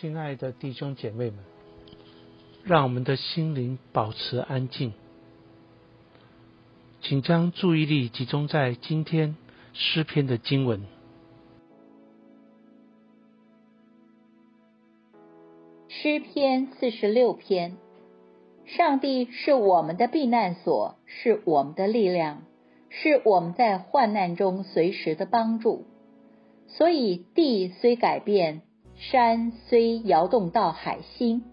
亲爱的弟兄姐妹们，让我们的心灵保持安静，请将注意力集中在今天诗篇的经文。诗篇四十六篇：上帝是我们的避难所，是我们的力量，是我们在患难中随时的帮助。所以地虽改变。山虽摇动到海心，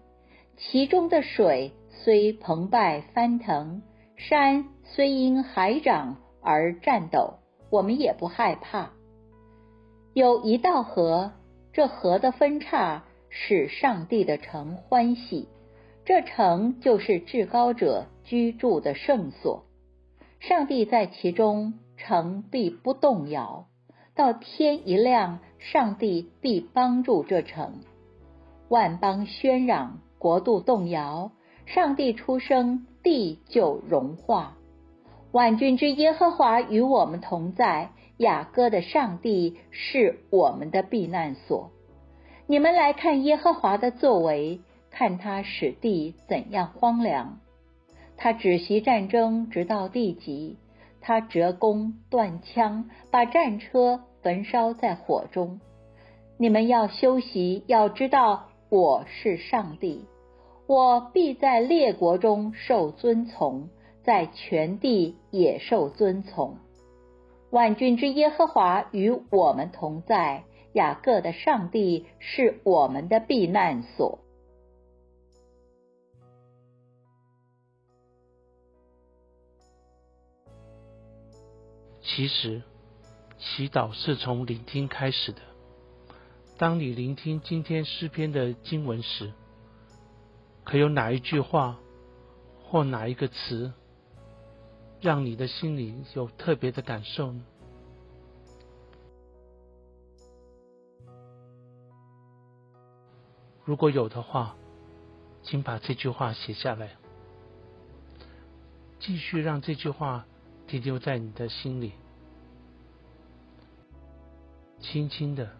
其中的水虽澎湃翻腾，山虽因海涨而颤抖，我们也不害怕。有一道河，这河的分叉使上帝的城欢喜，这城就是至高者居住的圣所。上帝在其中，城必不动摇。到天一亮，上帝必帮助这城。万邦喧嚷，国度动摇。上帝出生，地就融化。万军之耶和华与我们同在。雅各的上帝是我们的避难所。你们来看耶和华的作为，看他使地怎样荒凉。他止息战争，直到地极。他折弓断枪，把战车焚烧在火中。你们要休息，要知道我是上帝，我必在列国中受尊崇，在全地也受尊崇。万军之耶和华与我们同在，雅各的上帝是我们的避难所。其实，祈祷是从聆听开始的。当你聆听今天诗篇的经文时，可有哪一句话或哪一个词，让你的心里有特别的感受呢？如果有的话，请把这句话写下来，继续让这句话停留在你的心里。轻轻的，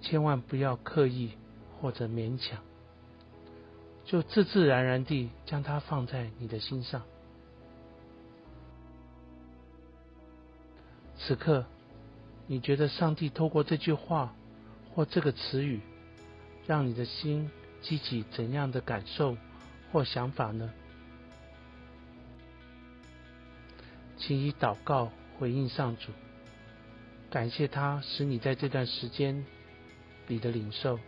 千万不要刻意或者勉强，就自自然然地将它放在你的心上。此刻，你觉得上帝透过这句话或这个词语，让你的心激起怎样的感受或想法呢？请以祷告回应上主。感谢他使你在这段时间里的领受。